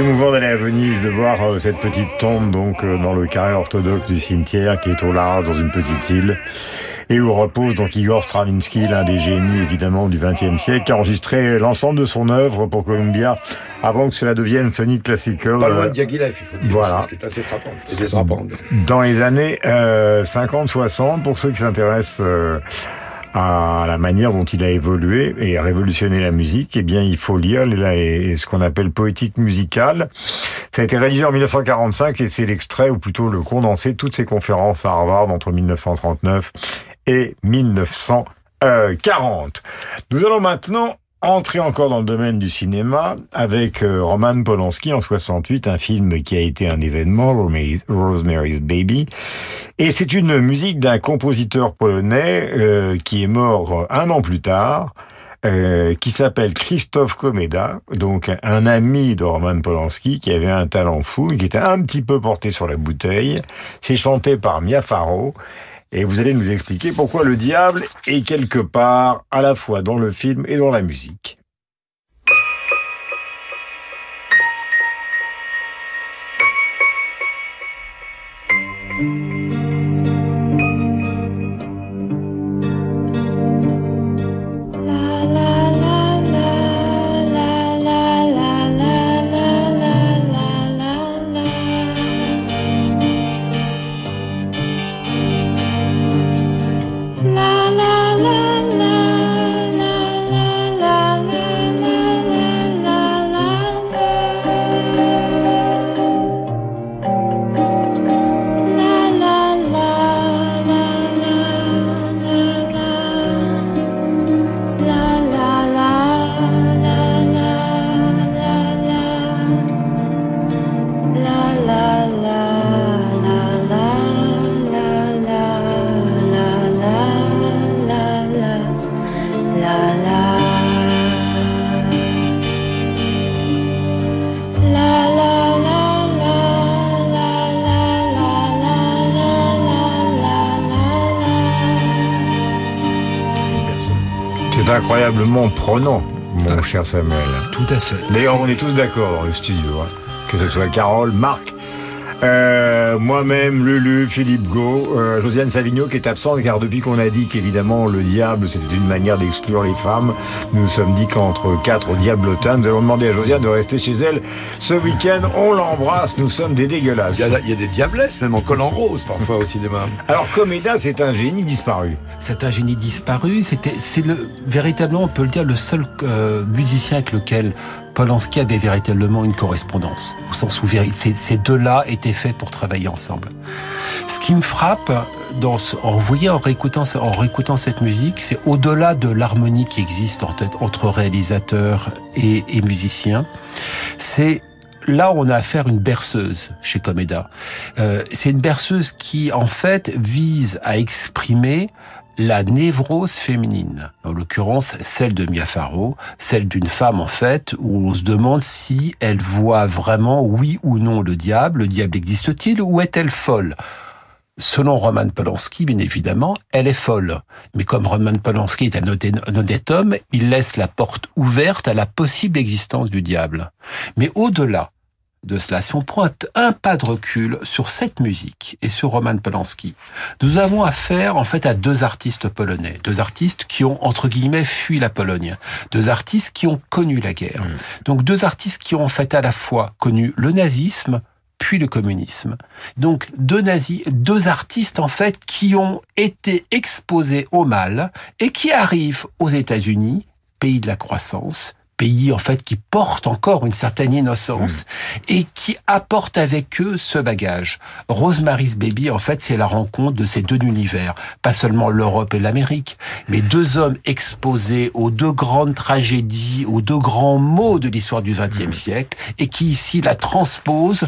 Émouvant d'aller à Venise, de voir euh, cette petite tombe donc euh, dans le carré orthodoxe du cimetière qui est au large dans une petite île et où repose donc Igor Stravinsky, l'un des génies évidemment du XXe siècle, qui a enregistré l'ensemble de son œuvre pour Columbia avant que cela devienne Sonic Classical. Pas loin Euh, de Diaghilev, il faut dire. Voilà. Ce qui est assez frappant. Et dans les années euh, 50-60, pour ceux qui s'intéressent à la manière dont il a évolué et révolutionné la musique, eh bien, il faut lire ce qu'on appelle poétique musicale. Ça a été réalisé en 1945 et c'est l'extrait, ou plutôt le condensé de toutes ses conférences à Harvard entre 1939 et 1940. Nous allons maintenant entrer encore dans le domaine du cinéma avec euh, Roman Polanski en 68, un film qui a été un événement, Rosemary's, Baby. Et c'est une musique d'un compositeur polonais euh, qui est mort un an plus tard, euh, qui s'appelle Christophe Komeda, donc un ami de Roman Polanski qui avait un talent fou, qui était un petit peu porté sur la bouteille. C'est chanté par Mia Farrow. Et vous allez nous expliquer pourquoi le diable est quelque part à la fois dans le film et dans la musique. Incroyablement prenant, mon cher Samuel. Tout à fait. D'ailleurs, on est tous d'accord dans le studio, hein. que ce soit Carole, Marc, euh, moi-même, Lulu, Philippe Gau, euh, Josiane Savigno qui est absente car depuis qu'on a dit qu'évidemment le diable c'était une manière d'exclure les femmes, nous nous sommes dit qu'entre quatre diablotins, nous allons demander à Josiane de rester chez elle ce week-end. On l'embrasse, nous sommes des dégueulasses. Il y, a, il y a des diablesses, même en col en rose, parfois, au cinéma. Alors, Coméda, c'est un génie disparu. C'est un génie disparu. C'était, c'est le véritablement, on peut le dire, le seul euh, musicien avec lequel Polanski avait véritablement une correspondance. Au sens où ces, deux-là étaient faits pour travailler ensemble. Ce qui me frappe, dans en, voyez, en réécoutant, cette musique, c'est au-delà de l'harmonie qui existe entre réalisateurs et, musiciens, c'est là on a affaire à une berceuse chez Comeda. Euh, c'est une berceuse qui en fait vise à exprimer la névrose féminine, en l'occurrence celle de Mia Farrow, celle d'une femme en fait, où on se demande si elle voit vraiment oui ou non le diable, le diable existe-t-il ou est-elle folle? Selon Roman Polanski, bien évidemment, elle est folle. Mais comme Roman Polanski est un honnête- homme, il laisse la porte ouverte à la possible existence du diable. Mais au-delà de cela, si on prend un, pas de recul sur cette musique et sur Roman Polanski, nous avons affaire en fait à deux artistes polonais, deux artistes qui ont entre guillemets fui la Pologne, deux artistes qui ont connu la guerre. Donc deux artistes qui ont en fait à la fois connu le nazisme puis le communisme. Donc deux nazis, deux artistes en fait qui ont été exposés au mal et qui arrivent aux États-Unis, pays de la croissance, pays en fait qui portent encore une certaine innocence et qui apportent avec eux ce bagage. Rosemary's Baby, en fait, c'est la rencontre de ces deux univers, pas seulement l'Europe et l'Amérique, mais deux hommes exposés aux deux grandes tragédies, aux deux grands mots de l'histoire du XXe siècle, et qui ici la transposent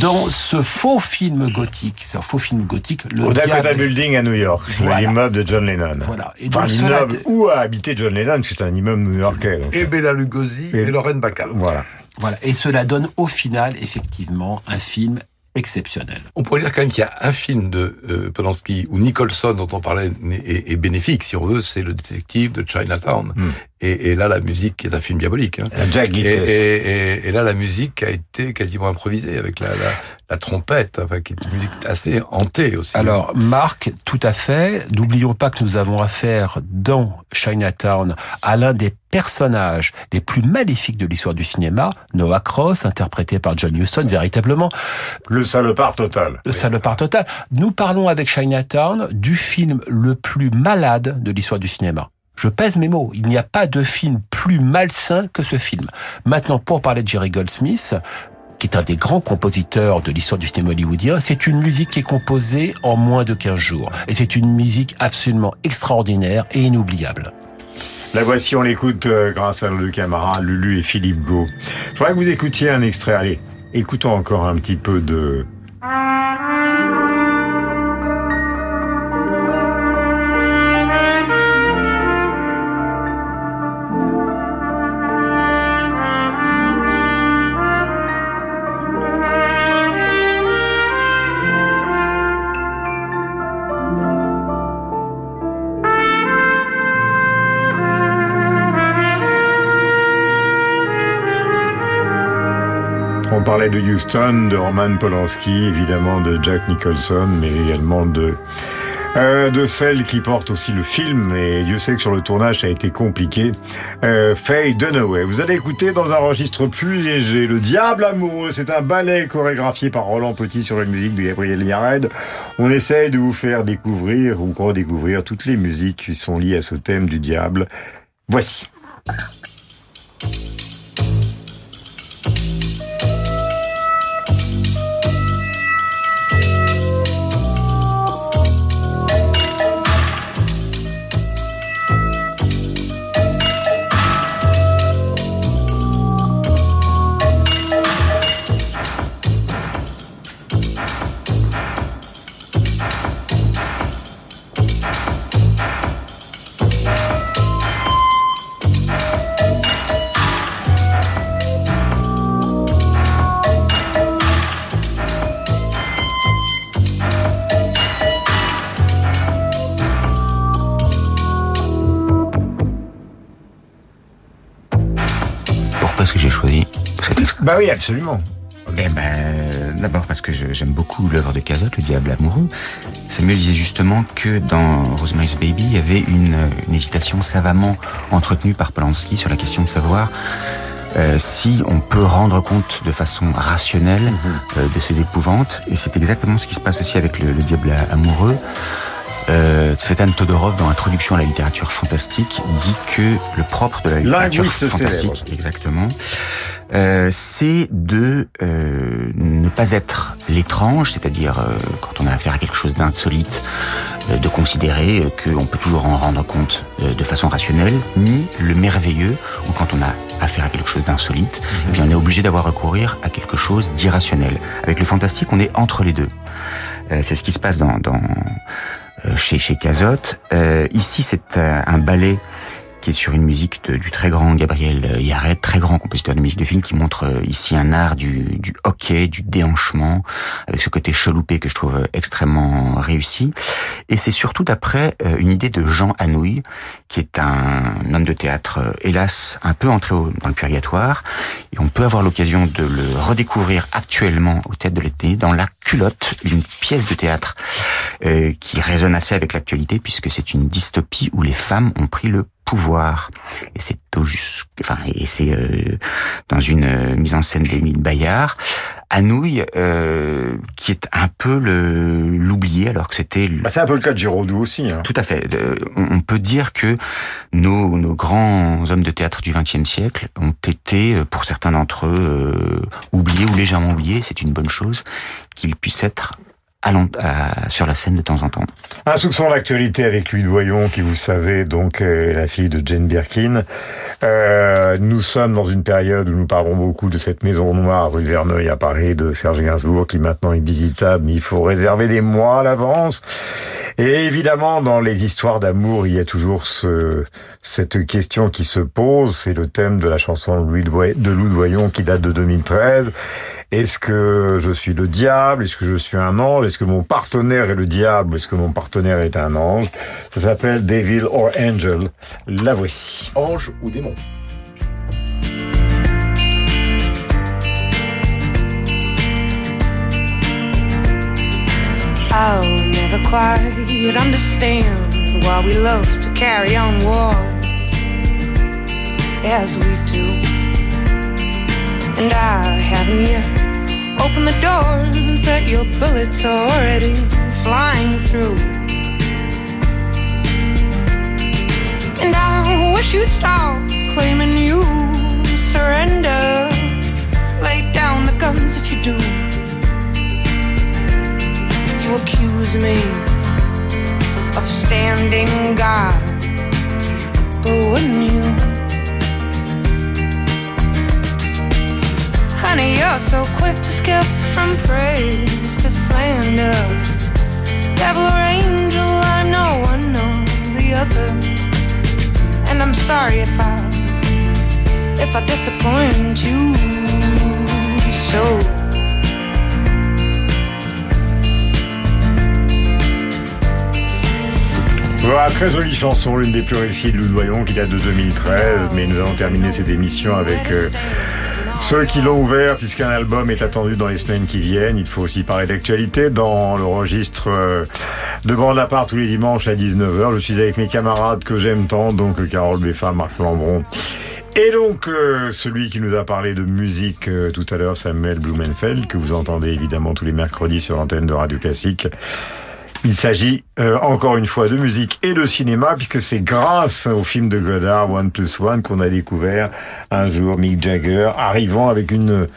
dans ce faux film gothique. C'est un faux film gothique. Le Au Dakota diable- Building à New York, Voilà. l'immeuble de John Lennon. Voilà. Et enfin, l'immeuble où a habité John Lennon, parce que c'est un immeuble new-yorkais. Et Bella Lugosi et, Lorraine Bacall. Voilà. Voilà. Et cela donne au final, effectivement, un film exceptionnel. On pourrait dire quand même qu'il y a un film de euh, Polanski où Nicholson, dont on parlait, est, est bénéfique, si on veut, c'est le détective de Chinatown. Et, et là, la musique est un film diabolique. Hein. Jack et, et, et, et là, la musique a été quasiment improvisée avec la, la, la trompette, enfin, qui est une musique assez hantée aussi. Alors, Marc, tout à fait. N'oublions pas que nous avons affaire dans Chinatown à l'un des personnages les plus maléfiques de l'histoire du cinéma, Noah Cross, interprété par John Huston, véritablement. Le salopard total. Le salopard total. Nous parlons avec Chinatown du film le plus malade de l'histoire du cinéma. Je pèse mes mots. Il n'y a pas de film plus malsain que ce film. Maintenant, pour parler de Jerry Goldsmith, qui est un des grands compositeurs de l'histoire du cinéma hollywoodien, c'est une musique qui est composée en moins de 15 jours. Et c'est une musique absolument extraordinaire et inoubliable. La voici, on l'écoute euh, grâce à nos deux camarades, Lulu et Philippe Gau. Je voudrais que vous écoutiez un extrait. Allez, écoutons encore un petit peu de... De Houston, de Roman Polanski, évidemment de Jack Nicholson, mais également de euh, de celle qui porte aussi le film, et Dieu sait que sur le tournage ça a été compliqué, euh, Faye Dunaway. Vous allez écouter dans un registre plus léger, Le Diable Amoureux, c'est un ballet chorégraphié par Roland Petit sur une musique de Gabriel Yared. On essaye de vous faire découvrir ou redécouvrir toutes les musiques qui sont liées à ce thème du diable. Voici. Que j'ai choisi cet extrait Bah oui, absolument. Eh ben, d'abord parce que j'aime beaucoup l'œuvre de Cazotte, Le Diable amoureux. Samuel disait justement que dans Rosemary's Baby, il y avait une, une hésitation savamment entretenue par Polanski sur la question de savoir euh, si on peut rendre compte de façon rationnelle euh, de ces épouvantes. Et c'est exactement ce qui se passe aussi avec le, le Diable amoureux. Euh, Tsvetan Todorov, dans Introduction à la littérature fantastique, dit que le propre de la littérature Linguiste fantastique, célèbre. exactement, euh, c'est de euh, ne pas être l'étrange, c'est-à-dire euh, quand on a affaire à quelque chose d'insolite, euh, de considérer euh, qu'on peut toujours en rendre compte euh, de façon rationnelle, ni le merveilleux, ou quand on a affaire à quelque chose d'insolite, eh bien on est obligé d'avoir recourir à quelque chose d'irrationnel. Avec le fantastique, on est entre les deux. Euh, c'est ce qui se passe dans, dans chez chez Cazotte. Euh, ici, c'est euh, un ballet qui est sur une musique du très grand Gabriel Yared, très grand compositeur de musique de film, qui montre euh, ici un art du, du hockey, du déhanchement, avec ce côté chaloupé que je trouve euh, extrêmement réussi. Et c'est surtout d'après euh, une idée de Jean Anouilh, qui est un homme de théâtre, hélas, un peu entré dans le purgatoire. Et on peut avoir l'occasion de le redécouvrir actuellement au théâtre de l'été dans La culotte, une pièce de théâtre qui résonne assez avec l'actualité puisque c'est une dystopie où les femmes ont pris le pouvoir. Et c'est enfin, et c'est euh, dans une euh, mise en scène d'Émile Bayard Anouilh, euh, qui est un peu le l'oublié, alors que c'était... Bah, c'est un peu le cas de Giraudoux aussi. Hein. Tout à fait. On, on peut dire que nos, nos grands hommes de théâtre du XXe siècle ont été, euh, pour certains d'entre eux, euh, oubliés ou légèrement oubliés. C'est une bonne chose qu'ils puissent être à à- sur la scène de temps en temps. Un soupçon d'actualité avec Louis Doyon, qui vous savez donc est la fille de Jane Birkin. Euh, nous sommes dans une période où nous parlons beaucoup de cette maison noire rue Verneuil à Paris de Serge Gainsbourg, qui maintenant est visitable, mais il faut réserver des mois à l'avance. Et évidemment, dans les histoires d'amour, il y a toujours ce, cette question qui se pose. C'est le thème de la chanson de Louis de Louis Doyon qui date de 2013. Est-ce que je suis le diable? Est-ce que je suis un ange? Est-ce que mon partenaire est le diable Est-ce que mon partenaire est un ange? Ça s'appelle Devil or Angel. La voici. Ange ou démon? I'll never quite understand why we love to carry on wars as we do. And I haven't yet opened the doors that your bullets are already flying through. And I wish you'd stop claiming you surrender. Lay down the guns if you do. You accuse me of standing guard, but wouldn't you? Honey, you're so quick to skip from praise to slander. Devil or angel, I'm no one nor the other. And I'm sorry if I if I disappoint you so. Voilà, très jolie chanson, l'une des plus réussies de Louis Doyon qui date de 2013. Mais nous allons terminer cette émission avec euh, ceux qui l'ont ouvert puisqu'un album est attendu dans les semaines qui viennent. Il faut aussi parler d'actualité dans le registre euh, de bande à part tous les dimanches à 19h. Je suis avec mes camarades que j'aime tant, donc Carole Beffa, Marc Lambron. Et donc, euh, celui qui nous a parlé de musique euh, tout à l'heure, Samuel Blumenfeld, que vous entendez évidemment tous les mercredis sur l'antenne de Radio Classique. Il s'agit euh, encore une fois de musique et de cinéma, puisque c'est grâce au film de Godard, One Plus One, qu'on a découvert un jour Mick Jagger arrivant avec une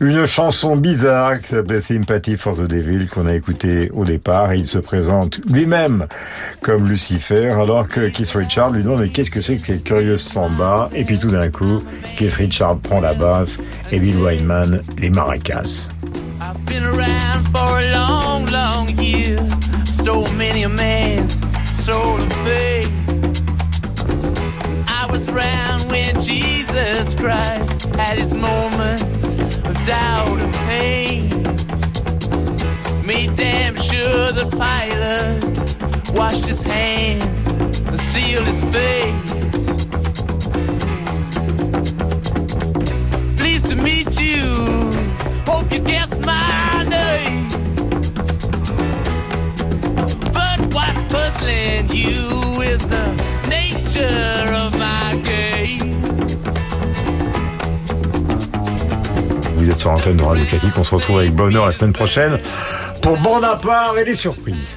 une chanson bizarre qui s'appelle Sympathy for the Devil qu'on a écouté au départ. Et il se présente lui-même comme Lucifer alors que Keith Richard lui demande mais qu'est-ce que c'est que cette curieuse samba? Et puis tout d'un coup Keith Richard prend la basse et Bill Wyman les maracas. Stole many a man's soul of faith. I was around when Jesus Christ had his moment of doubt and pain. Made damn sure the pilot washed his hands and sealed his face. Pleased to meet you. Hope you guess my name. Vous êtes sur l'antenne de Radio Classique, on se retrouve avec bonheur la semaine prochaine pour Bande à part et les surprises.